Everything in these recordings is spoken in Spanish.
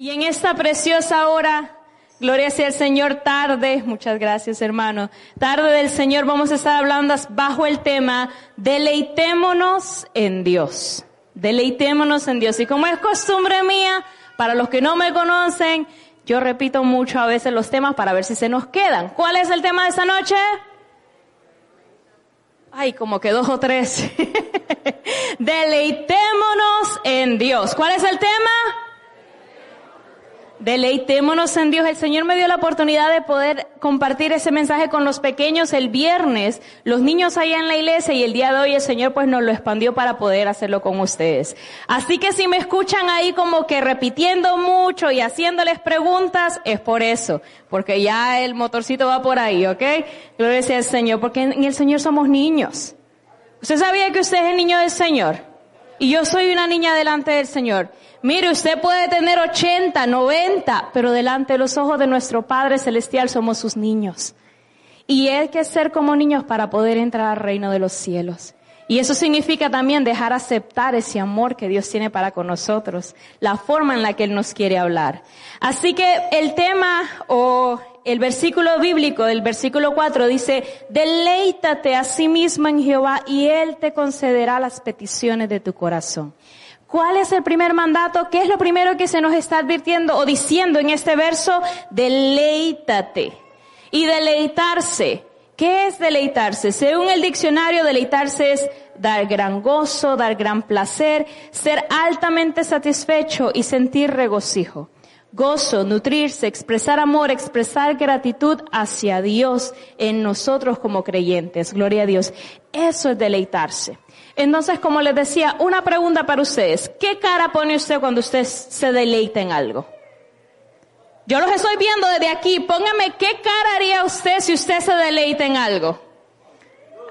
Y en esta preciosa hora, gloria sea el Señor, tarde, muchas gracias hermano, tarde del Señor vamos a estar hablando bajo el tema, deleitémonos en Dios, deleitémonos en Dios. Y como es costumbre mía, para los que no me conocen, yo repito mucho a veces los temas para ver si se nos quedan. ¿Cuál es el tema de esta noche? Ay, como que dos o tres. Deleitémonos en Dios. ¿Cuál es el tema? Deleitémonos en Dios. El Señor me dio la oportunidad de poder compartir ese mensaje con los pequeños el viernes, los niños allá en la iglesia y el día de hoy el Señor pues nos lo expandió para poder hacerlo con ustedes. Así que si me escuchan ahí como que repitiendo mucho y haciéndoles preguntas, es por eso, porque ya el motorcito va por ahí, ¿ok? Gloria sea al Señor, porque en el Señor somos niños. ¿Usted sabía que usted es el niño del Señor? Y yo soy una niña delante del Señor. Mire, usted puede tener 80, 90, pero delante de los ojos de nuestro Padre Celestial somos sus niños. Y hay que ser como niños para poder entrar al reino de los cielos. Y eso significa también dejar aceptar ese amor que Dios tiene para con nosotros, la forma en la que Él nos quiere hablar. Así que el tema o el versículo bíblico del versículo 4 dice, deleítate a sí mismo en Jehová y Él te concederá las peticiones de tu corazón. ¿Cuál es el primer mandato? ¿Qué es lo primero que se nos está advirtiendo o diciendo en este verso? Deleítate. Y deleitarse. ¿Qué es deleitarse? Según el diccionario, deleitarse es dar gran gozo, dar gran placer, ser altamente satisfecho y sentir regocijo. Gozo, nutrirse, expresar amor, expresar gratitud hacia Dios en nosotros como creyentes. Gloria a Dios. Eso es deleitarse. Entonces, como les decía, una pregunta para ustedes. ¿Qué cara pone usted cuando usted se deleita en algo? Yo los estoy viendo desde aquí. Póngame qué cara haría usted si usted se deleita en algo.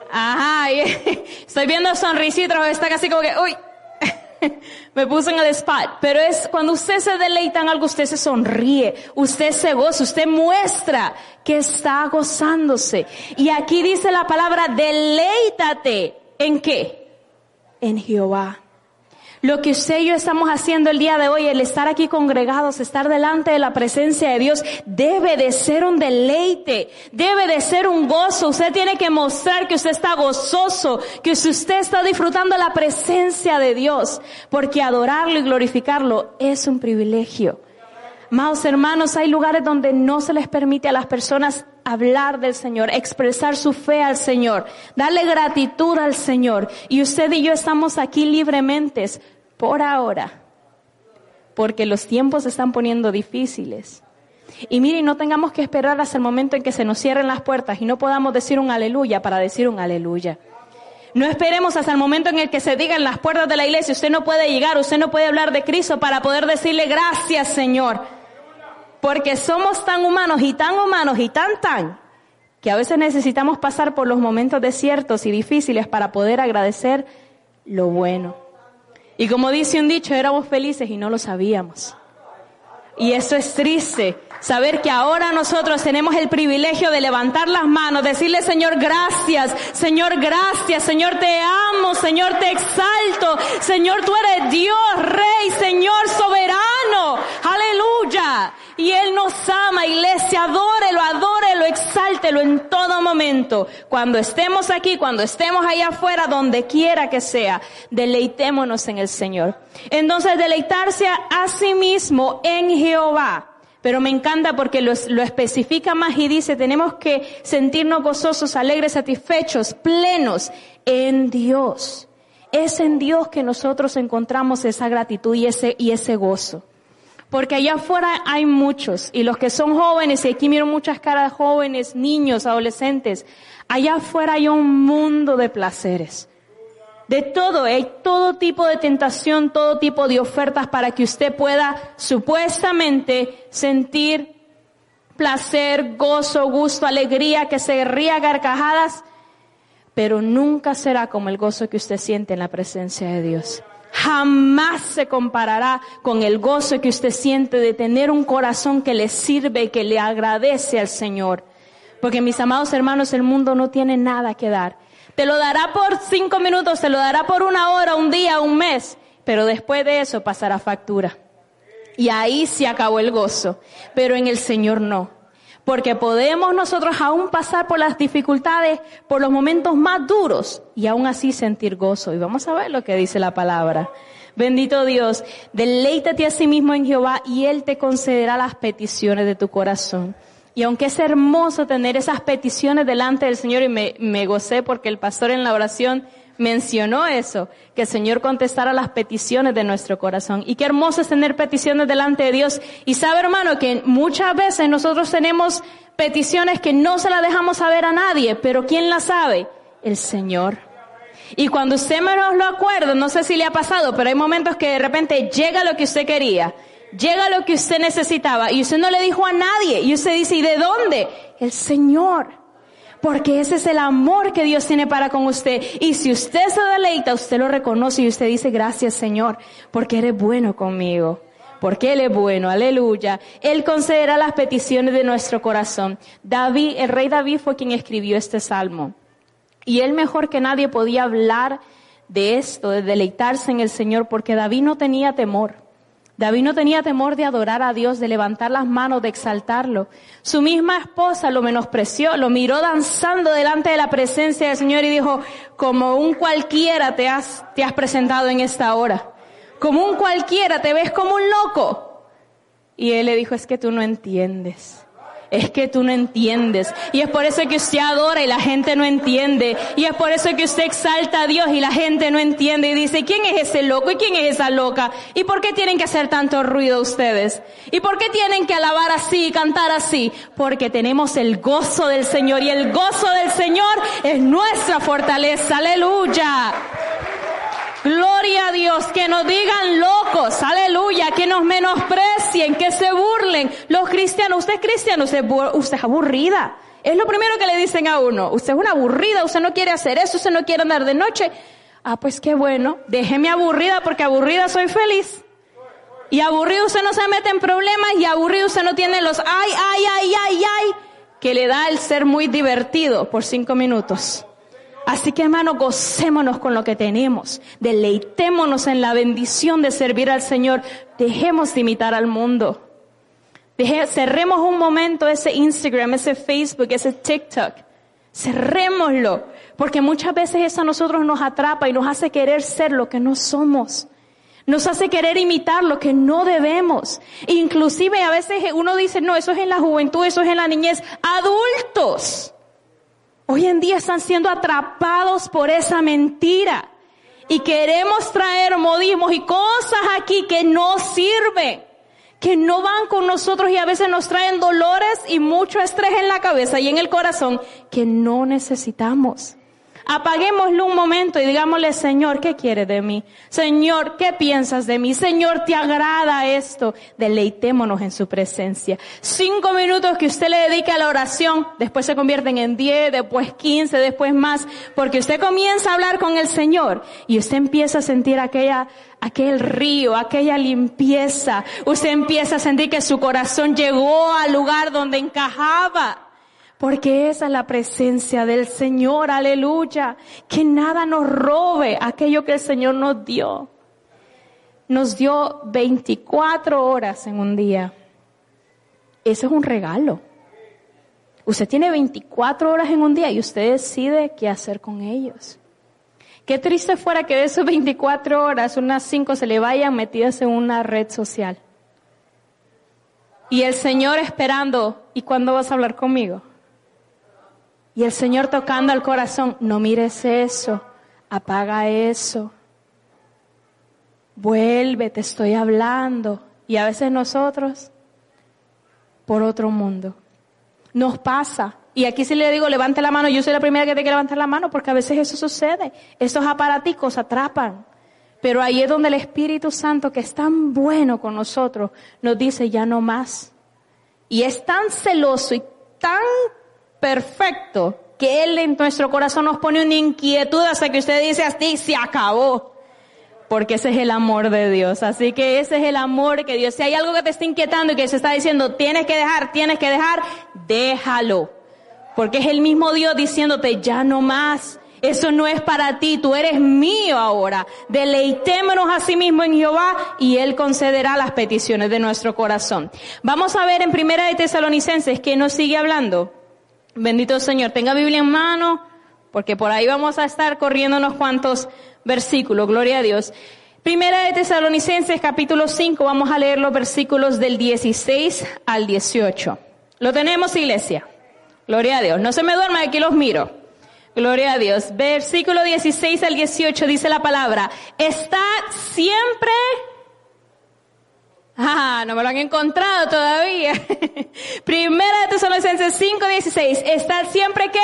Ajá, estoy viendo sonrisitos, está casi como que, uy, me puse en el spot. Pero es cuando usted se deleita en algo, usted se sonríe, usted se goza, usted muestra que está gozándose. Y aquí dice la palabra, deleítate. ¿En qué? En Jehová. Lo que usted y yo estamos haciendo el día de hoy, el estar aquí congregados, estar delante de la presencia de Dios, debe de ser un deleite, debe de ser un gozo. Usted tiene que mostrar que usted está gozoso, que usted está disfrutando la presencia de Dios, porque adorarlo y glorificarlo es un privilegio. Amados hermanos, hay lugares donde no se les permite a las personas hablar del Señor, expresar su fe al Señor, darle gratitud al Señor. Y usted y yo estamos aquí libremente por ahora, porque los tiempos se están poniendo difíciles. Y mire, no tengamos que esperar hasta el momento en que se nos cierren las puertas y no podamos decir un aleluya para decir un aleluya. No esperemos hasta el momento en el que se digan las puertas de la iglesia, usted no puede llegar, usted no puede hablar de Cristo para poder decirle gracias Señor. Porque somos tan humanos y tan humanos y tan tan que a veces necesitamos pasar por los momentos desiertos y difíciles para poder agradecer lo bueno. Y como dice un dicho, éramos felices y no lo sabíamos. Y eso es triste, saber que ahora nosotros tenemos el privilegio de levantar las manos, decirle Señor gracias, Señor gracias, Señor te amo, Señor te exalto, Señor tú eres Dios, Rey, Señor soberano, aleluya y Él nos ama, iglesia, adórelo, adórelo, exáltelo en todo momento. Cuando estemos aquí, cuando estemos allá afuera, donde quiera que sea, deleitémonos en el Señor. Entonces, deleitarse a sí mismo en Jehová. Pero me encanta porque lo, lo especifica más y dice, tenemos que sentirnos gozosos, alegres, satisfechos, plenos en Dios. Es en Dios que nosotros encontramos esa gratitud y ese, y ese gozo. Porque allá afuera hay muchos, y los que son jóvenes, y aquí miro muchas caras jóvenes, niños, adolescentes, allá afuera hay un mundo de placeres. De todo, hay todo tipo de tentación, todo tipo de ofertas para que usted pueda supuestamente sentir placer, gozo, gusto, alegría, que se ría garcajadas, pero nunca será como el gozo que usted siente en la presencia de Dios jamás se comparará con el gozo que usted siente de tener un corazón que le sirve y que le agradece al Señor. Porque mis amados hermanos, el mundo no tiene nada que dar. Te lo dará por cinco minutos, te lo dará por una hora, un día, un mes, pero después de eso pasará factura. Y ahí se acabó el gozo. Pero en el Señor no. Porque podemos nosotros aún pasar por las dificultades, por los momentos más duros y aún así sentir gozo. Y vamos a ver lo que dice la palabra. Bendito Dios, deleítate a sí mismo en Jehová y Él te concederá las peticiones de tu corazón. Y aunque es hermoso tener esas peticiones delante del Señor y me, me gocé porque el pastor en la oración mencionó eso, que el Señor contestara las peticiones de nuestro corazón. Y qué hermoso es tener peticiones delante de Dios. Y sabe, hermano, que muchas veces nosotros tenemos peticiones que no se las dejamos saber a nadie, pero ¿quién las sabe? El Señor. Y cuando usted menos lo acuerda, no sé si le ha pasado, pero hay momentos que de repente llega lo que usted quería, llega lo que usted necesitaba y usted no le dijo a nadie. Y usted dice, ¿y de dónde? El Señor. Porque ese es el amor que Dios tiene para con usted. Y si usted se deleita, usted lo reconoce y usted dice, gracias Señor, porque eres bueno conmigo. Porque Él es bueno, aleluya. Él concederá las peticiones de nuestro corazón. David, el rey David fue quien escribió este salmo. Y él mejor que nadie podía hablar de esto, de deleitarse en el Señor, porque David no tenía temor. David no tenía temor de adorar a Dios, de levantar las manos, de exaltarlo. Su misma esposa lo menospreció, lo miró danzando delante de la presencia del Señor y dijo, como un cualquiera te has, te has presentado en esta hora. Como un cualquiera, te ves como un loco. Y él le dijo, es que tú no entiendes es que tú no entiendes. Y es por eso que usted adora y la gente no entiende. Y es por eso que usted exalta a Dios y la gente no entiende. Y dice, ¿quién es ese loco y quién es esa loca? ¿Y por qué tienen que hacer tanto ruido ustedes? ¿Y por qué tienen que alabar así y cantar así? Porque tenemos el gozo del Señor y el gozo del Señor es nuestra fortaleza. Aleluya. Gloria a Dios, que nos digan locos, aleluya, que nos se Los cristianos, usted es cristiano, usted, usted es aburrida. Es lo primero que le dicen a uno. Usted es una aburrida, usted no quiere hacer eso, usted no quiere andar de noche. Ah, pues qué bueno, déjeme aburrida porque aburrida soy feliz. Y aburrido usted no se mete en problemas y aburrido usted no tiene los ay, ay, ay, ay, ay, que le da el ser muy divertido por cinco minutos. Así que hermano, gocémonos con lo que tenemos, deleitémonos en la bendición de servir al Señor, dejemos de imitar al mundo. Cerremos un momento ese Instagram, ese Facebook, ese TikTok. Cerrémoslo, porque muchas veces eso a nosotros nos atrapa y nos hace querer ser lo que no somos. Nos hace querer imitar lo que no debemos. Inclusive a veces uno dice, no, eso es en la juventud, eso es en la niñez. Adultos hoy en día están siendo atrapados por esa mentira. Y queremos traer modismos y cosas aquí que no sirven, que no van con nosotros y a veces nos traen dolores y mucho estrés en la cabeza y en el corazón que no necesitamos. Apaguémoslo un momento y digámosle, Señor, ¿qué quieres de mí? Señor, ¿qué piensas de mí? Señor, ¿te agrada esto? Deleitémonos en su presencia. Cinco minutos que usted le dedique a la oración, después se convierten en diez, después quince, después más, porque usted comienza a hablar con el Señor y usted empieza a sentir aquella, aquel río, aquella limpieza. Usted empieza a sentir que su corazón llegó al lugar donde encajaba. Porque esa es la presencia del Señor, aleluya. Que nada nos robe aquello que el Señor nos dio. Nos dio 24 horas en un día. Eso es un regalo. Usted tiene 24 horas en un día y usted decide qué hacer con ellos. Qué triste fuera que de esas 24 horas unas 5 se le vayan metidas en una red social. Y el Señor esperando, ¿y cuándo vas a hablar conmigo? Y el Señor tocando al corazón, no mires eso, apaga eso, vuelve, te estoy hablando. Y a veces nosotros, por otro mundo, nos pasa. Y aquí si le digo, levante la mano, yo soy la primera que te que levantar la mano porque a veces eso sucede. Esos aparaticos atrapan. Pero ahí es donde el Espíritu Santo, que es tan bueno con nosotros, nos dice ya no más. Y es tan celoso y tan perfecto que Él en nuestro corazón nos pone una inquietud hasta que usted dice así, se acabó. Porque ese es el amor de Dios. Así que ese es el amor que Dios. Si hay algo que te está inquietando y que se está diciendo, tienes que dejar, tienes que dejar, déjalo. Porque es el mismo Dios diciéndote, ya no más. Eso no es para ti, tú eres mío ahora. Deleitémonos a sí mismo en Jehová y Él concederá las peticiones de nuestro corazón. Vamos a ver en Primera de Tesalonicenses que nos sigue hablando. Bendito Señor, tenga Biblia en mano, porque por ahí vamos a estar corriendo unos cuantos versículos, gloria a Dios. Primera de Tesalonicenses capítulo 5, vamos a leer los versículos del 16 al 18. ¿Lo tenemos, iglesia? Gloria a Dios. No se me duerma, aquí los miro. Gloria a Dios. Versículo 16 al 18 dice la palabra, está siempre... Ah, no me lo han encontrado todavía. Primera de Tesalonicenses 5, 16. Estad siempre qué?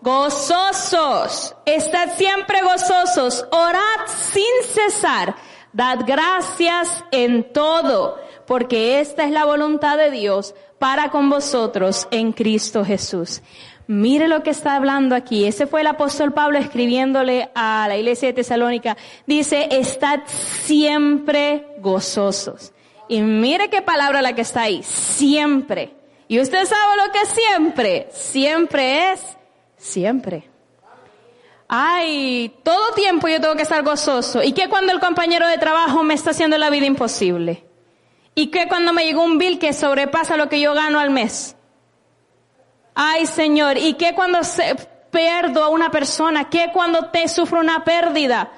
Gozosos. Estad siempre gozosos. Orad sin cesar. Dad gracias en todo, porque esta es la voluntad de Dios para con vosotros en Cristo Jesús. Mire lo que está hablando aquí. Ese fue el apóstol Pablo escribiéndole a la iglesia de Tesalónica. Dice, estad siempre gozosos. Y mire qué palabra la que está ahí. Siempre. Y usted sabe lo que siempre. Siempre es siempre. Ay, todo tiempo yo tengo que estar gozoso. ¿Y qué cuando el compañero de trabajo me está haciendo la vida imposible? ¿Y qué cuando me llegó un bill que sobrepasa lo que yo gano al mes? Ay, Señor, ¿y qué cuando se, pierdo a una persona? ¿Qué cuando te sufro una pérdida?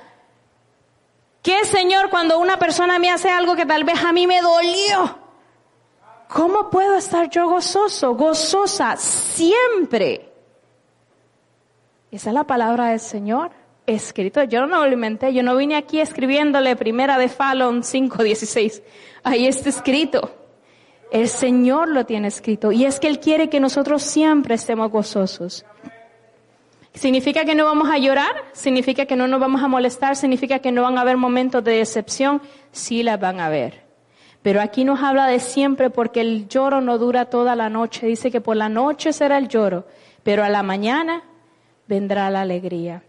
¿Qué, Señor, cuando una persona me hace algo que tal vez a mí me dolió? ¿Cómo puedo estar yo gozoso, gozosa siempre? Esa es la palabra del Señor escrito. Yo no lo inventé, yo no vine aquí escribiéndole primera de Fallon 5.16. Ahí está escrito. El Señor lo tiene escrito y es que Él quiere que nosotros siempre estemos gozosos. ¿Significa que no vamos a llorar? ¿Significa que no nos vamos a molestar? ¿Significa que no van a haber momentos de decepción? Sí las van a haber. Pero aquí nos habla de siempre porque el lloro no dura toda la noche. Dice que por la noche será el lloro, pero a la mañana vendrá la alegría.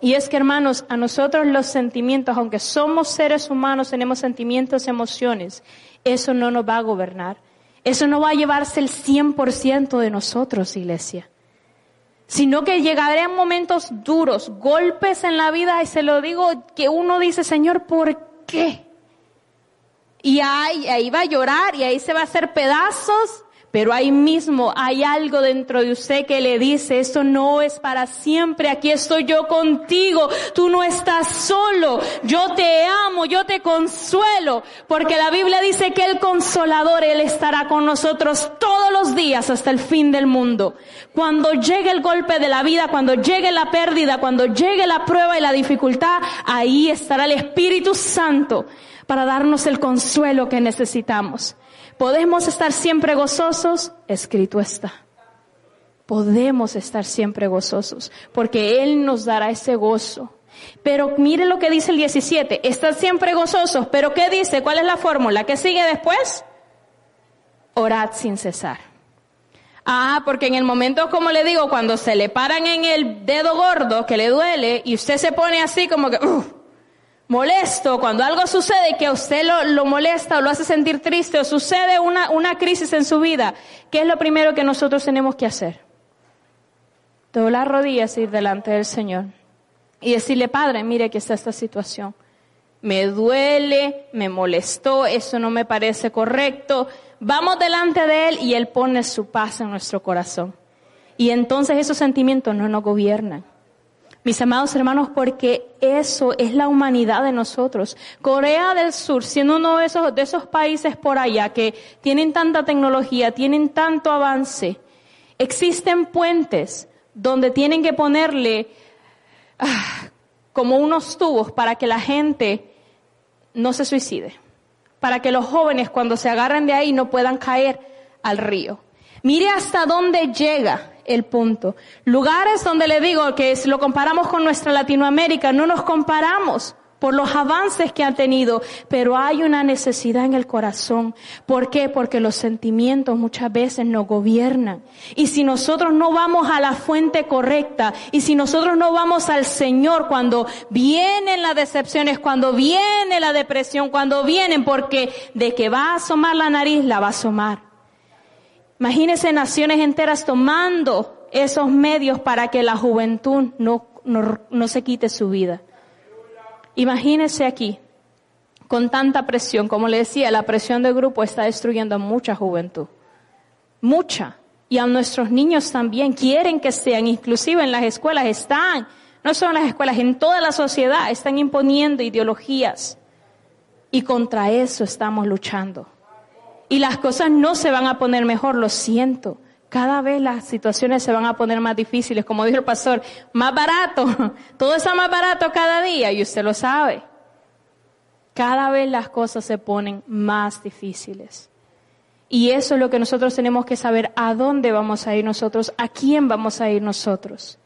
Y es que hermanos, a nosotros los sentimientos, aunque somos seres humanos, tenemos sentimientos, emociones, eso no nos va a gobernar. Eso no va a llevarse el 100% de nosotros, iglesia. Sino que llegarán momentos duros, golpes en la vida, y se lo digo, que uno dice, Señor, ¿por qué? Y ahí, ahí va a llorar y ahí se va a hacer pedazos pero ahí mismo hay algo dentro de usted que le dice, esto no es para siempre, aquí estoy yo contigo, tú no estás solo, yo te amo, yo te consuelo, porque la Biblia dice que el consolador, Él estará con nosotros todos los días hasta el fin del mundo. Cuando llegue el golpe de la vida, cuando llegue la pérdida, cuando llegue la prueba y la dificultad, ahí estará el Espíritu Santo para darnos el consuelo que necesitamos. ¿Podemos estar siempre gozosos? Escrito está. Podemos estar siempre gozosos porque Él nos dará ese gozo. Pero mire lo que dice el 17. Están siempre gozosos. Pero ¿qué dice? ¿Cuál es la fórmula? ¿Qué sigue después? Orad sin cesar. Ah, porque en el momento, como le digo, cuando se le paran en el dedo gordo que le duele y usted se pone así como que, molesto, cuando algo sucede que a usted lo, molesta o lo hace sentir triste o sucede una, crisis en su vida, ¿qué es lo primero que nosotros tenemos que hacer? Doblar rodillas y ir delante del Señor y decirle, Padre, mire que está esta situación. Me duele, me molestó, eso no me parece correcto. Vamos delante de Él y Él pone su paz en nuestro corazón. Y entonces esos sentimientos no nos gobiernan mis amados hermanos, porque eso es la humanidad de nosotros. Corea del Sur, siendo uno de esos, de esos países por allá que tienen tanta tecnología, tienen tanto avance, existen puentes donde tienen que ponerle ah, como unos tubos para que la gente no se suicide, para que los jóvenes cuando se agarren de ahí no puedan caer al río. Mire hasta dónde llega el punto. Lugares donde le digo que si lo comparamos con nuestra Latinoamérica, no nos comparamos por los avances que han tenido, pero hay una necesidad en el corazón. ¿Por qué? Porque los sentimientos muchas veces nos gobiernan. Y si nosotros no vamos a la fuente correcta, y si nosotros no vamos al Señor cuando vienen las decepciones, cuando viene la depresión, cuando vienen, porque de que va a asomar la nariz, la va a asomar. Imagínense naciones enteras tomando esos medios para que la juventud no, no, no se quite su vida. Imagínese aquí, con tanta presión, como le decía, la presión del grupo está destruyendo a mucha juventud. Mucha. Y a nuestros niños también quieren que sean, inclusive en las escuelas están, no solo en las escuelas, en toda la sociedad están imponiendo ideologías. Y contra eso estamos luchando. Y las cosas no se van a poner mejor, lo siento. Cada vez las situaciones se van a poner más difíciles, como dijo el pastor, más barato. Todo está más barato cada día y usted lo sabe. Cada vez las cosas se ponen más difíciles. Y eso es lo que nosotros tenemos que saber, a dónde vamos a ir nosotros, a quién vamos a ir nosotros.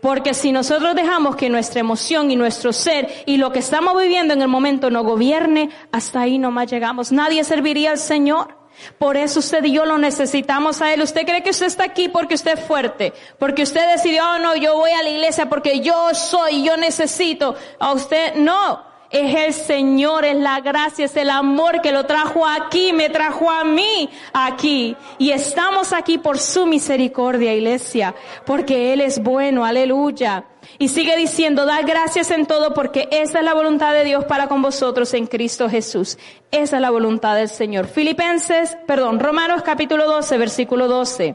Porque si nosotros dejamos que nuestra emoción y nuestro ser y lo que estamos viviendo en el momento no gobierne, hasta ahí nomás llegamos. Nadie serviría al Señor. Por eso usted y yo lo necesitamos a Él. ¿Usted cree que usted está aquí porque usted es fuerte? Porque usted decidió, oh no, yo voy a la iglesia porque yo soy, yo necesito. A usted, no es el Señor, es la gracia, es el amor que lo trajo aquí, me trajo a mí aquí. Y estamos aquí por su misericordia, iglesia, porque Él es bueno, aleluya. Y sigue diciendo, da gracias en todo porque esa es la voluntad de Dios para con vosotros en Cristo Jesús. Esa es la voluntad del Señor. Filipenses, perdón, Romanos capítulo 12, versículo 12.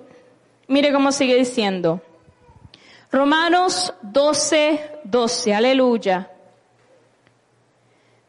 Mire cómo sigue diciendo. Romanos 12, 12, aleluya.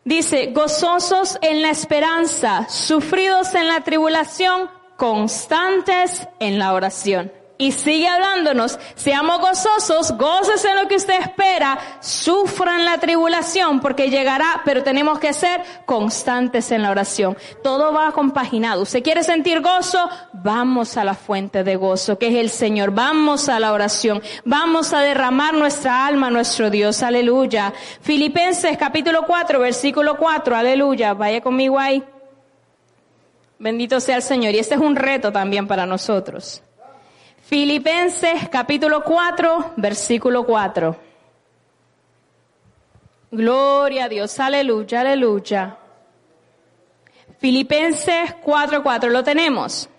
Dice, gozosos en la esperanza, sufridos en la tribulación, constantes en la oración. Y sigue hablándonos, seamos gozosos, goces en lo que usted espera, sufran la tribulación porque llegará, pero tenemos que ser constantes en la oración. Todo va compaginado. ¿Usted quiere sentir gozo? Vamos a la fuente de gozo, que es el Señor. Vamos a la oración. Vamos a derramar nuestra alma nuestro Dios. Aleluya. Filipenses capítulo 4, versículo 4. Aleluya. Vaya conmigo ahí. Bendito sea el Señor. Y este es un reto también para nosotros. Filipenses capítulo 4, versículo 4. Gloria a Dios, aleluya, aleluya. Filipenses 4, 4, lo tenemos.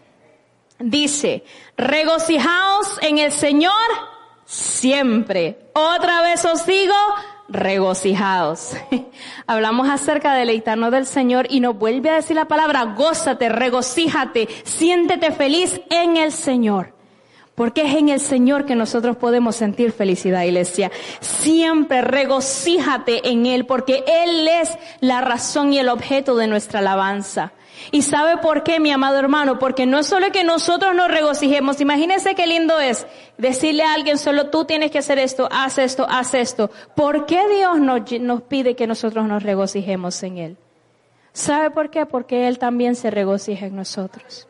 Dice, regocijaos en el Señor siempre. Otra vez os digo, regocijaos. Hablamos acerca de deleitarnos del Señor y nos vuelve a decir la palabra, gózate, regocíjate, siéntete feliz en el Señor. Porque es en el Señor que nosotros podemos sentir felicidad, iglesia. Siempre regocíjate en Él, porque Él es la razón y el objeto de nuestra alabanza. ¿Y sabe por qué, mi amado hermano? Porque no es solo que nosotros nos regocijemos. Imagínese qué lindo es decirle a alguien, solo tú tienes que hacer esto, haz esto, haz esto. ¿Por qué Dios nos, nos pide que nosotros nos regocijemos en Él? ¿Sabe por qué? Porque Él también se regocija en nosotros.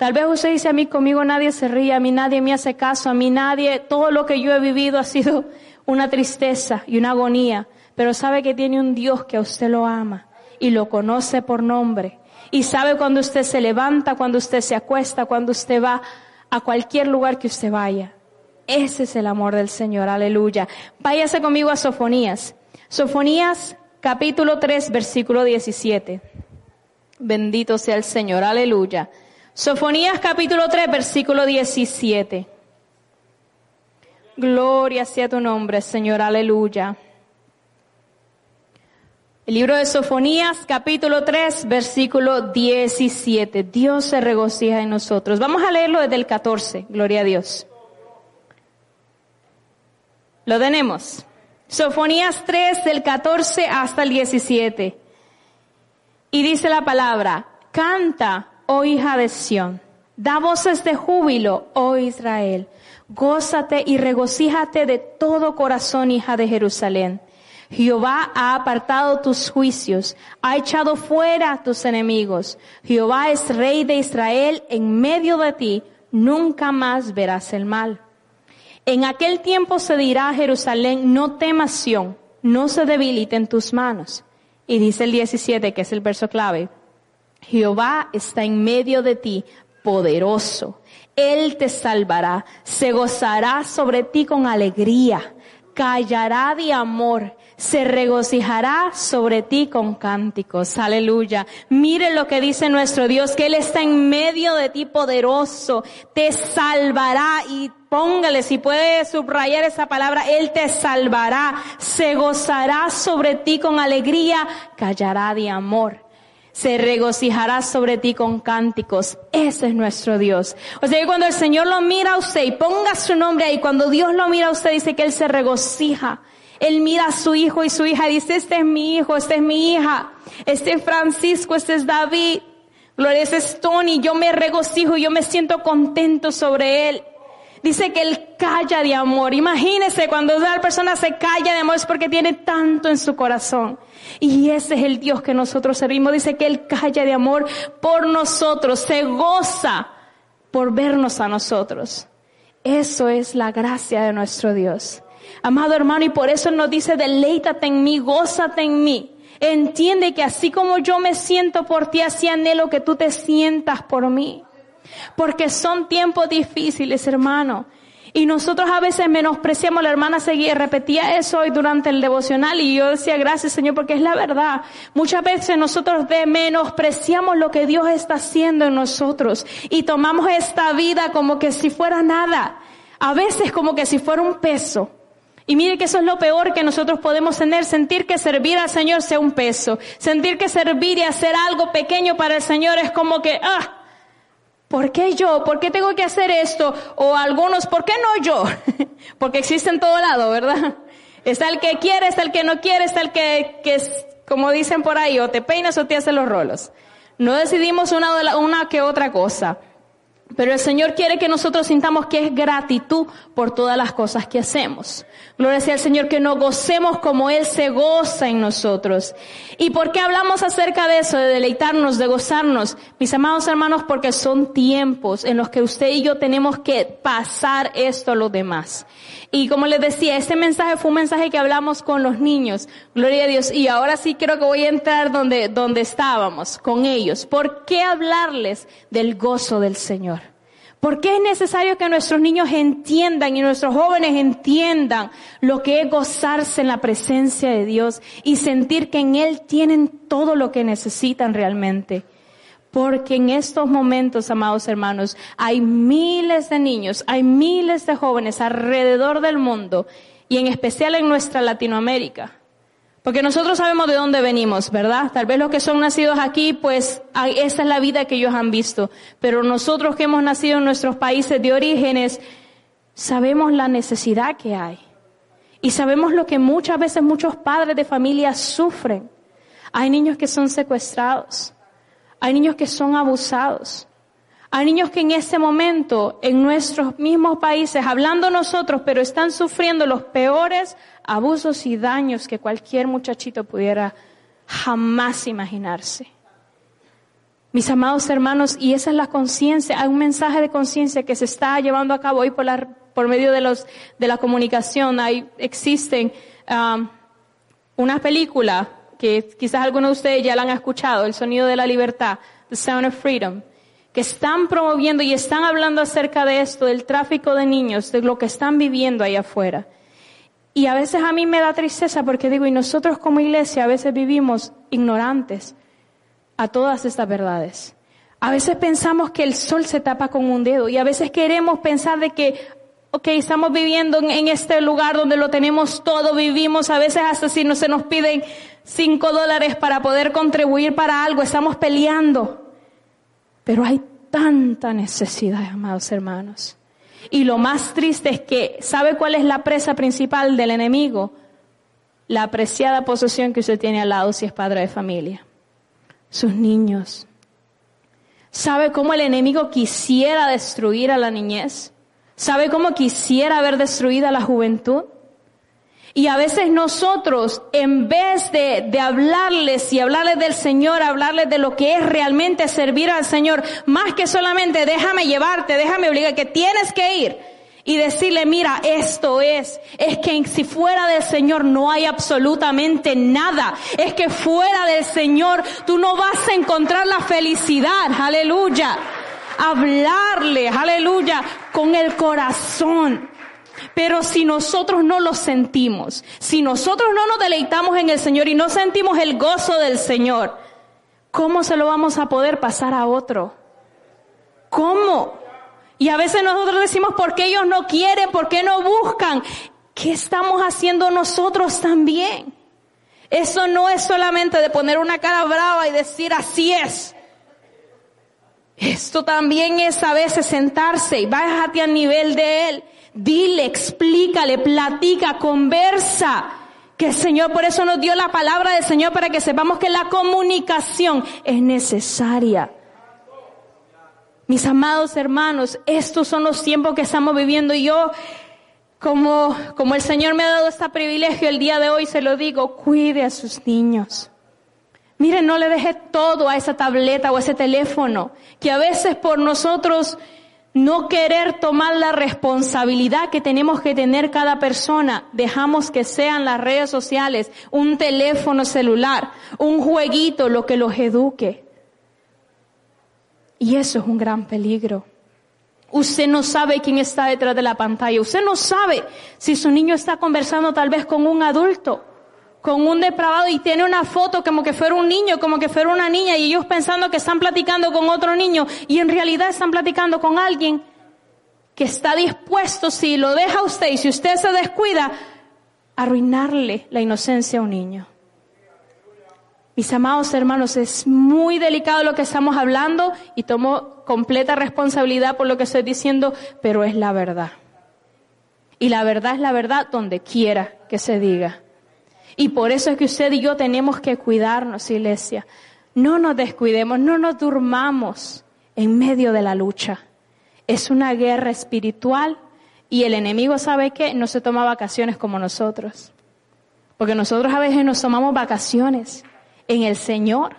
Tal vez usted dice a mí, conmigo nadie se ríe, a mí nadie me hace caso, a mí nadie, todo lo que yo he vivido ha sido una tristeza y una agonía, pero sabe que tiene un Dios que a usted lo ama y lo conoce por nombre y sabe cuando usted se levanta, cuando usted se acuesta, cuando usted va a cualquier lugar que usted vaya. Ese es el amor del Señor, aleluya. Váyase conmigo a Sofonías. Sofonías capítulo 3 versículo 17. Bendito sea el Señor, aleluya. Sofonías capítulo 3, versículo 17. Gloria sea tu nombre, Señor, aleluya. El libro de Sofonías, capítulo 3, versículo 17. Dios se regocija en nosotros. Vamos a leerlo desde el 14. Gloria a Dios. Lo tenemos. Sofonías 3, del 14 hasta el 17. Y dice la palabra, canta oh hija de Sión. Da voces de júbilo, oh Israel. Gózate y regocíjate de todo corazón, hija de Jerusalén. Jehová ha apartado tus juicios, ha echado fuera tus enemigos. Jehová es rey de Israel en medio de ti, nunca más verás el mal. En aquel tiempo se dirá a Jerusalén, no temas Sión, no se debilite en tus manos. Y dice el 17, que es el verso clave, Jehová está en medio de ti, poderoso. Él te salvará, se gozará sobre ti con alegría, callará de amor, se regocijará sobre ti con cánticos. Aleluya. Mire lo que dice nuestro Dios, que Él está en medio de ti poderoso, te salvará y póngale, si puede subrayar esa palabra, Él te salvará, se gozará sobre ti con alegría, callará de amor se regocijará sobre ti con cánticos. Ese es nuestro Dios. O sea que cuando el Señor lo mira a usted y ponga su nombre ahí, cuando Dios lo mira a usted dice que Él se regocija. Él mira a su hijo y su hija y dice, este es mi hijo, este es mi hija, este es Francisco, este es David, Gloria, este es Tony, yo me regocijo, yo me siento contento sobre él. Dice que él calla de amor. Imagínese cuando una persona se calla de amor es porque tiene tanto en su corazón. Y ese es el Dios que nosotros servimos. Dice que él calla de amor por nosotros, se goza por vernos a nosotros. Eso es la gracia de nuestro Dios. Amado hermano, y por eso nos dice, deleítate en mí, gózate en mí. Entiende que así como yo me siento por ti, así anhelo que tú te sientas por mí. Porque son tiempos difíciles, hermano. Y nosotros a veces menospreciamos, la hermana seguía, repetía eso hoy durante el devocional y yo decía gracias Señor porque es la verdad. Muchas veces nosotros de menospreciamos lo que Dios está haciendo en nosotros y tomamos esta vida como que si fuera nada. A veces como que si fuera un peso. Y mire que eso es lo peor que nosotros podemos tener, sentir que servir al Señor sea un peso, sentir que servir y hacer algo pequeño para el Señor es como que, ah, ¿por qué yo? ¿Por qué tengo que hacer esto? O algunos, ¿por qué no yo? Porque existe en todo lado, ¿verdad? Está el que quiere, está el que no quiere, está el que, que como dicen por ahí, o te peinas o te hace los rolos. No decidimos una, una que otra cosa. Pero el Señor quiere que nosotros sintamos que es gratitud por todas las cosas que hacemos. Gloria sea al Señor que nos gocemos como Él se goza en nosotros. ¿Y por qué hablamos acerca de eso, de deleitarnos, de gozarnos? Mis amados hermanos, porque son tiempos en los que usted y yo tenemos que pasar esto a los demás. Y como les decía, este mensaje fue un mensaje que hablamos con los niños. Gloria a Dios. Y ahora sí creo que voy a entrar donde, donde estábamos, con ellos. ¿Por qué hablarles del gozo del Señor? ¿Por qué es necesario que nuestros niños entiendan y nuestros jóvenes entiendan lo que es gozarse en la presencia de Dios y sentir que en Él tienen todo lo que necesitan realmente? Porque en estos momentos, amados hermanos, hay miles de niños, hay miles de jóvenes alrededor del mundo y en especial en nuestra Latinoamérica. Porque nosotros sabemos de dónde venimos, ¿verdad? Tal vez los que son nacidos aquí, pues esa es la vida que ellos han visto. Pero nosotros que hemos nacido en nuestros países de orígenes, sabemos la necesidad que hay. Y sabemos lo que muchas veces muchos padres de familia sufren. Hay niños que son secuestrados. Hay niños que son abusados. Hay niños que en ese momento, en nuestros mismos países, hablando nosotros, pero están sufriendo los peores abusos y daños que cualquier muchachito pudiera jamás imaginarse. Mis amados hermanos, y esa es la conciencia, hay un mensaje de conciencia que se está llevando a cabo hoy por, la, por medio de, los, de la comunicación. Hay, existen um, una película que quizás algunos de ustedes ya la han escuchado, El sonido de la libertad, The Sound of Freedom, que están promoviendo y están hablando acerca de esto, del tráfico de niños, de lo que están viviendo ahí afuera. Y a veces a mí me da tristeza porque digo, y nosotros como iglesia a veces vivimos ignorantes a todas estas verdades. A veces pensamos que el sol se tapa con un dedo y a veces queremos pensar de que, ok, estamos viviendo en, este lugar donde lo tenemos todo, vivimos, a veces hasta si no se nos piden cinco dólares para poder contribuir para algo, estamos peleando. Pero hay tanta necesidad, amados hermanos. Y lo más triste es que, ¿sabe cuál es la presa principal del enemigo? La apreciada posesión que usted tiene al lado si es padre de familia. Sus niños. ¿Sabe cómo el enemigo quisiera destruir a la niñez? ¿Sabe cómo quisiera haber destruido a la juventud? Y a veces nosotros, en vez de, de, hablarles y hablarles del Señor, hablarles de lo que es realmente servir al Señor, más que solamente déjame llevarte, déjame obligar, que tienes que ir y decirle, mira, esto es, es que si fuera del Señor no hay absolutamente nada, es que fuera del Señor tú no vas a encontrar la felicidad, aleluya. Hablarle, aleluya, con el corazón Pero si nosotros no lo sentimos, si nosotros no nos deleitamos en el Señor y no sentimos el gozo del Señor, ¿cómo se lo vamos a poder pasar a otro? ¿Cómo? Y a veces nosotros decimos, ¿por qué ellos no quieren? ¿Por qué no buscan? ¿Qué estamos haciendo nosotros también? Eso no es solamente de poner una cara brava y decir así es. Esto también es a veces sentarse y bájate al nivel de Él. Dile, explícale, platica, conversa. Que el Señor por eso nos dio la palabra del Señor para que sepamos que la comunicación es necesaria. Mis amados hermanos, estos son los tiempos que estamos viviendo y yo, como, como el Señor me ha dado este privilegio el día de hoy, se lo digo, cuide a sus niños. Miren, no le deje todo a esa tableta o ese teléfono, que a veces por nosotros no querer tomar la responsabilidad que tenemos que tener cada persona, dejamos que sean las redes sociales, un teléfono celular, un jueguito, lo que los eduque. Y eso es un gran peligro. Usted no sabe quién está detrás de la pantalla. Usted no sabe si su niño está conversando tal vez con un adulto, con un depravado y tiene una foto como que fuera un niño, como que fuera una niña y ellos pensando que están platicando con otro niño y en realidad están platicando con alguien que está dispuesto, si lo deja usted y si usted se descuida, arruinarle la inocencia a un niño. Mis amados hermanos, es muy delicado lo que estamos hablando y tomo completa responsabilidad por lo que estoy diciendo, pero es la verdad. Y la verdad es la verdad donde quiera que se diga. Y por eso es que usted y yo tenemos que cuidarnos, iglesia. No nos descuidemos, no nos durmamos en medio de la lucha. Es una guerra espiritual y el enemigo sabe que no se toma vacaciones como nosotros. Porque nosotros a veces nos tomamos vacaciones en el Señor.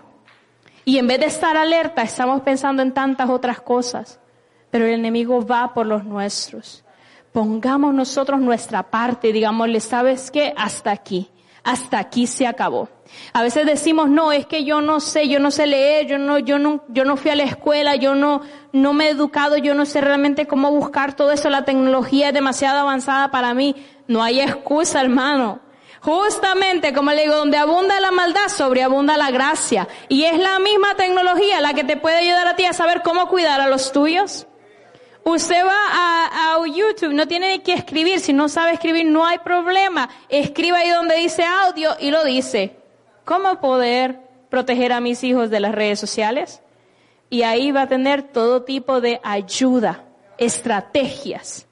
Y en vez de estar alerta, estamos pensando en tantas otras cosas. Pero el enemigo va por los nuestros. Pongamos nosotros nuestra parte, digámosle, ¿sabes qué? Hasta aquí. Hasta aquí se acabó. A veces decimos, no, es que yo no sé, yo no sé leer, yo no, yo no, yo no fui a la escuela, yo no, no me he educado, yo no sé realmente cómo buscar todo eso, la tecnología es demasiado avanzada para mí. No hay excusa, hermano. Justamente, como le digo, donde abunda la maldad, sobreabunda la gracia. Y es la misma tecnología la que te puede ayudar a ti a saber cómo cuidar a los tuyos. Usted va a, YouTube, no tiene que escribir, si no sabe escribir no hay problema. Escriba ahí donde dice audio y lo dice. ¿Cómo poder proteger a mis hijos de las redes sociales? Y ahí va a tener todo tipo de ayuda, estrategias.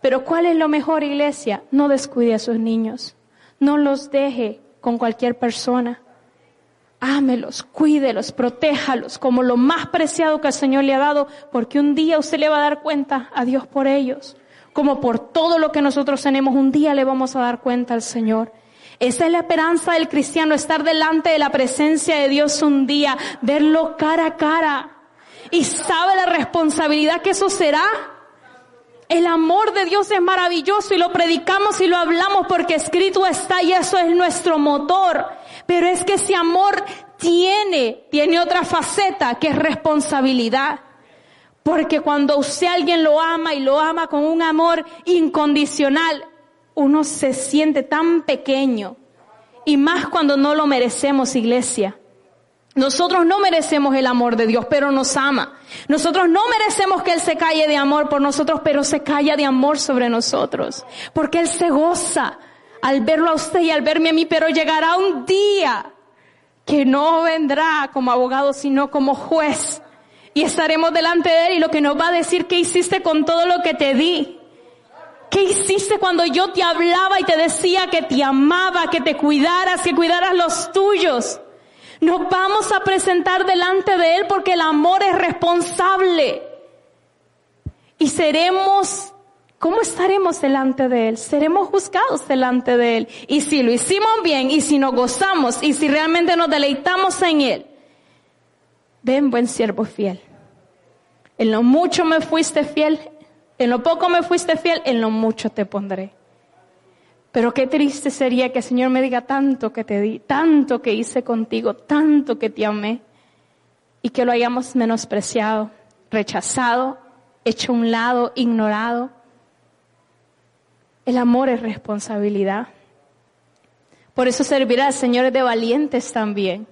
Pero ¿cuál es lo mejor, iglesia? No descuide a sus niños. No los deje con cualquier persona. Ámelos, cuídelos, protéjalos como lo más preciado que el Señor le ha dado, porque un día usted le va a dar cuenta a Dios por ellos. Como por todo lo que nosotros tenemos, un día le vamos a dar cuenta al Señor. Esa es la esperanza del cristiano, estar delante de la presencia de Dios un día, verlo cara a cara. Y sabe la responsabilidad que eso será el amor de Dios es maravilloso y lo predicamos y lo hablamos porque escrito está y eso es nuestro motor. Pero es que ese amor tiene, tiene otra faceta que es responsabilidad. Porque cuando usted alguien lo ama y lo ama con un amor incondicional, uno se siente tan pequeño. Y más cuando no lo merecemos, iglesia. Nosotros no merecemos el amor de Dios, pero nos ama. Nosotros no merecemos que Él se calle de amor por nosotros, pero se calla de amor sobre nosotros. Porque Él se goza al verlo a usted y al verme a mí, pero llegará un día que no vendrá como abogado, sino como juez. Y estaremos delante de Él y lo que nos va a decir, ¿qué hiciste con todo lo que te di? ¿Qué hiciste cuando yo te hablaba y te decía que te amaba, que te cuidaras, que cuidaras los tuyos? Nos vamos a presentar delante de Él porque el amor es responsable. Y seremos, ¿cómo estaremos delante de Él? Seremos juzgados delante de Él. Y si lo hicimos bien, y si nos gozamos, y si realmente nos deleitamos en Él, ven buen siervo fiel. En lo mucho me fuiste fiel, en lo poco me fuiste fiel, en lo mucho te pondré. Pero qué triste sería que el Señor me diga tanto que te di, tanto que hice contigo, tanto que te amé, y que lo hayamos menospreciado, rechazado, hecho un lado, ignorado. El amor es responsabilidad. Por eso servirá al Señor de valientes también.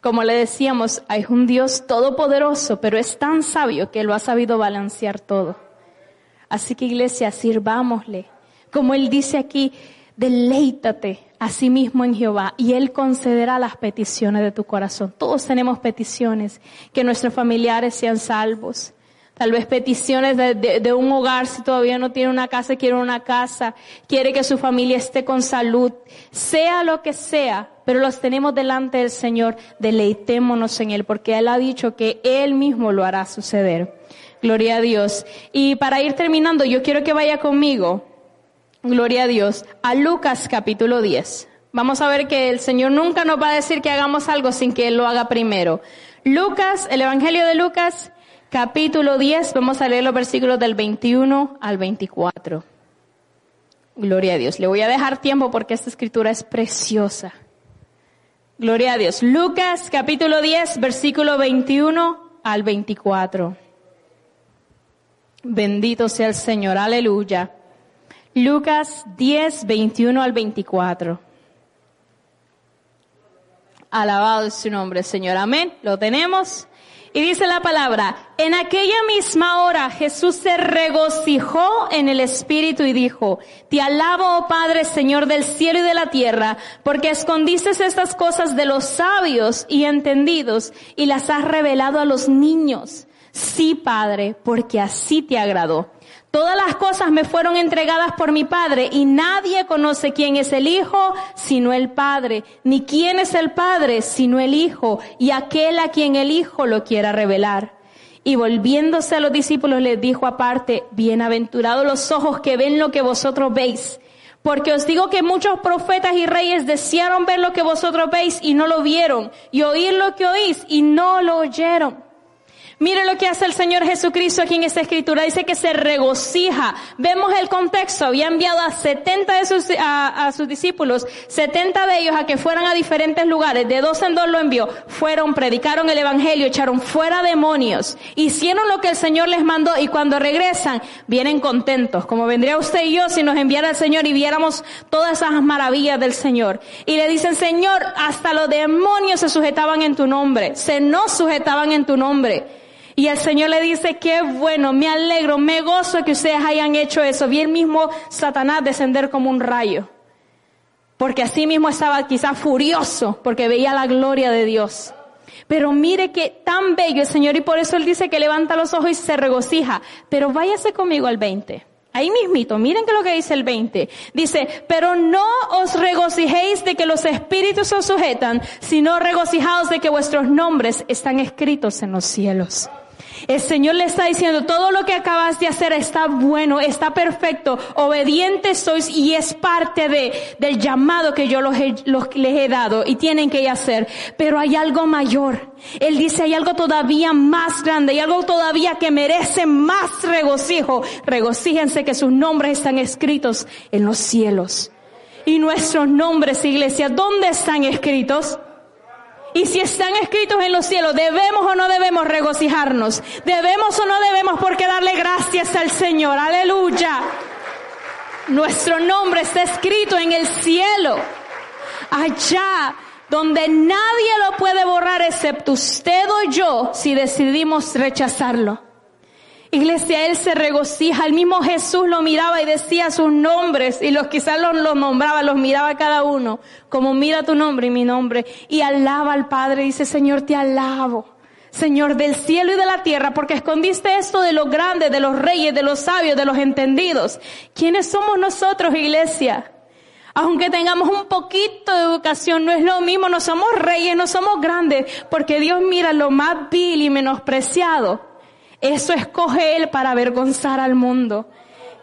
Como le decíamos, hay un Dios todopoderoso, pero es tan sabio que lo ha sabido balancear todo. Así que iglesia, sirvámosle. Como Él dice aquí, deleítate a sí mismo en Jehová y Él concederá las peticiones de tu corazón. Todos tenemos peticiones, que nuestros familiares sean salvos. Tal vez peticiones de, un hogar, si todavía no tiene una casa, quiere una casa, quiere que su familia esté con salud, sea lo que sea, pero los tenemos delante del Señor, deleitémonos en Él, porque Él ha dicho que Él mismo lo hará suceder. Gloria a Dios. Y para ir terminando, yo quiero que vaya conmigo Gloria a Dios. A Lucas capítulo 10. Vamos a ver que el Señor nunca nos va a decir que hagamos algo sin que Él lo haga primero. Lucas, el Evangelio de Lucas capítulo 10. Vamos a leer los versículos del 21 al 24. Gloria a Dios. Le voy a dejar tiempo porque esta escritura es preciosa. Gloria a Dios. Lucas capítulo 10, versículo 21 al 24. Bendito sea el Señor. Aleluya. Lucas 10, 21 al 24. Alabado es su nombre, Señor. Amén. Lo tenemos. Y dice la palabra, en aquella misma hora Jesús se regocijó en el Espíritu y dijo, Te alabo, oh Padre, Señor del cielo y de la tierra, porque escondiste estas cosas de los sabios y entendidos y las has revelado a los niños. Sí, Padre, porque así te agradó. Todas las cosas me fueron entregadas por mi Padre y nadie conoce quién es el Hijo sino el Padre, ni quién es el Padre sino el Hijo y aquel a quien el Hijo lo quiera revelar. Y volviéndose a los discípulos les dijo aparte, bienaventurados los ojos que ven lo que vosotros veis. Porque os digo que muchos profetas y reyes desearon ver lo que vosotros veis y no lo vieron, y oír lo que oís y no lo oyeron. Mire lo que hace el Señor Jesucristo aquí en esta escritura. Dice que se regocija. Vemos el contexto. Había enviado a 70 de sus, a, sus discípulos, 70 de ellos a que fueran a diferentes lugares. De dos en dos lo envió. Fueron, predicaron el evangelio, echaron fuera demonios. Hicieron lo que el Señor les mandó y cuando regresan, vienen contentos. Como vendría usted y yo si nos enviara el Señor y viéramos todas esas maravillas del Señor. Y le dicen, Señor, hasta los demonios se sujetaban en tu nombre. Se nos sujetaban en tu nombre. Y el Señor le dice, qué bueno, me alegro, me gozo que ustedes hayan hecho eso. Vi el mismo Satanás descender como un rayo. Porque así mismo estaba quizás furioso porque veía la gloria de Dios. Pero mire que tan bello el Señor y por eso Él dice que levanta los ojos y se regocija. Pero váyase conmigo al 20. Ahí mismito, miren que lo que dice el 20. Dice, pero no os regocijéis de que los espíritus os sujetan, sino regocijaos de que vuestros nombres están escritos en los cielos. El Señor le está diciendo, todo lo que acabas de hacer está bueno, está perfecto, obediente sois y es parte de, del llamado que yo los, les he dado y tienen que hacer. Pero hay algo mayor. Él dice, hay algo todavía más grande, hay algo todavía que merece más regocijo. Regocíjense que sus nombres están escritos en los cielos. Y nuestros nombres, iglesia, ¿dónde están escritos? Y si están escritos en los cielos, ¿debemos o no debemos regocijarnos? ¿Debemos o no debemos porque darle gracias al Señor? Aleluya. Nuestro nombre está escrito en el cielo. Allá donde nadie lo puede borrar excepto usted o yo si decidimos rechazarlo. Iglesia, él se regocija. El mismo Jesús lo miraba y decía sus nombres y los quizás los, los nombraba, los miraba cada uno, como mira tu nombre y mi nombre. Y alaba al Padre, dice, Señor, te alabo. Señor del cielo y de la tierra, porque escondiste esto de los grandes, de los reyes, de los sabios, de los entendidos. ¿Quiénes somos nosotros, iglesia? Aunque tengamos un poquito de educación, no es lo mismo, no somos reyes, no somos grandes, porque Dios mira lo más vil y menospreciado eso escoge Él para avergonzar al mundo.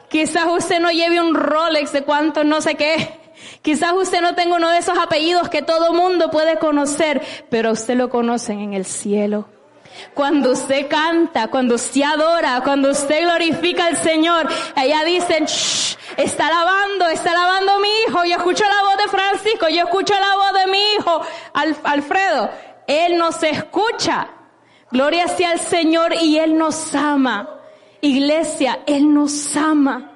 Quizás usted no lleve un Rolex de cuánto no sé qué. Quizás usted no tenga uno de esos apellidos que todo mundo puede conocer, pero usted lo conocen en el cielo. Cuando usted canta, cuando usted adora, cuando usted glorifica al Señor, ella dicen, está alabando, está alabando mi hijo. Yo escucho la voz de Francisco, yo escucho la voz de mi hijo, Alfredo. Él nos escucha. Gloria sea al Señor y Él nos ama. Iglesia, Él nos ama.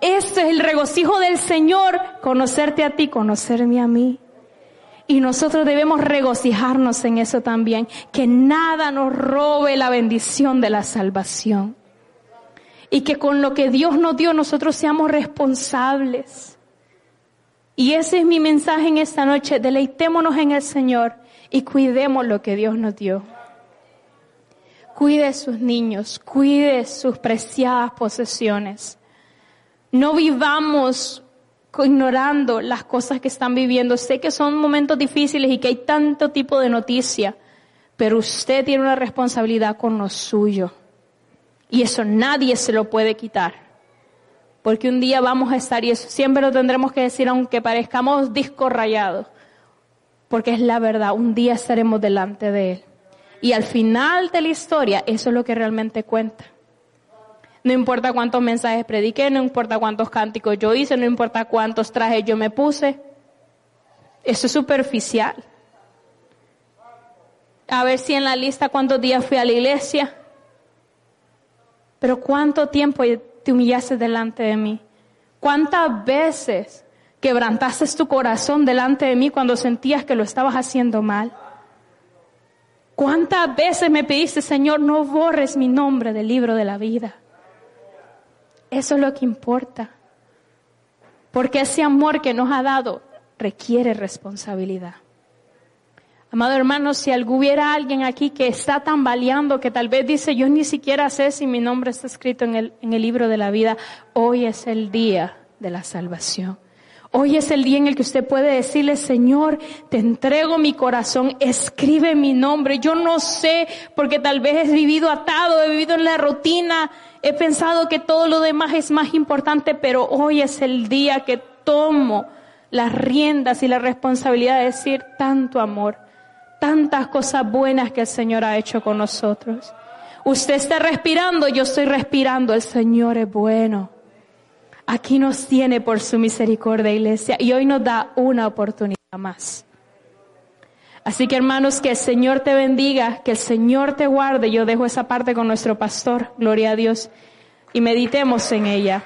Este es el regocijo del Señor, conocerte a ti, conocerme a mí. Y nosotros debemos regocijarnos en eso también, que nada nos robe la bendición de la salvación. Y que con lo que Dios nos dio nosotros seamos responsables. Y ese es mi mensaje en esta noche, deleitémonos en el Señor y cuidemos lo que Dios nos dio. Cuide sus niños, cuide sus preciadas posesiones. No vivamos ignorando las cosas que están viviendo. Sé que son momentos difíciles y que hay tanto tipo de noticia, pero usted tiene una responsabilidad con lo suyo. Y eso nadie se lo puede quitar. Porque un día vamos a estar, y eso siempre lo tendremos que decir, aunque parezcamos disco rayados, porque es la verdad, un día estaremos delante de Él. Y al final de la historia, eso es lo que realmente cuenta. No importa cuántos mensajes prediqué, no importa cuántos cánticos yo hice, no importa cuántos trajes yo me puse. Eso es superficial. A ver si en la lista cuántos días fui a la iglesia. Pero cuánto tiempo te humillaste delante de mí. ¿Cuántas veces quebrantaste tu corazón delante de mí cuando sentías que lo estabas haciendo mal? ¿Cuántas veces me pediste, Señor, no borres mi nombre del libro de la vida? Eso es lo que importa. Porque ese amor que nos ha dado requiere responsabilidad. Amado hermano, si hubiera alguien aquí que está tambaleando, que tal vez dice, yo ni siquiera sé si mi nombre está escrito en el, en el libro de la vida, hoy es el día de la salvación. Hoy es el día en el que usted puede decirle, Señor, te entrego mi corazón, escribe mi nombre. Yo no sé, porque tal vez he vivido atado, he vivido en la rutina, he pensado que todo lo demás es más importante, pero hoy es el día que tomo las riendas y la responsabilidad de decir tanto amor, tantas cosas buenas que el Señor ha hecho con nosotros. Usted está respirando, yo estoy respirando, el Señor es bueno aquí nos tiene por su misericordia, iglesia, y hoy nos da una oportunidad más. Así que hermanos, que el Señor te bendiga, que el Señor te guarde. Yo dejo esa parte con nuestro pastor, gloria a Dios, y meditemos en ella.